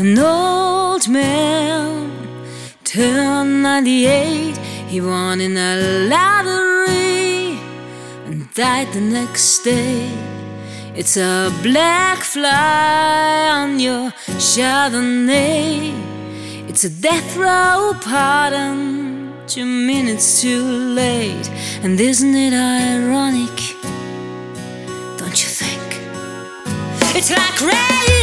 An old man turned 98. He won in a lottery and died the next day. It's a black fly on your Chardonnay. It's a death row pardon, two minutes too late. And isn't it ironic? It's like rain.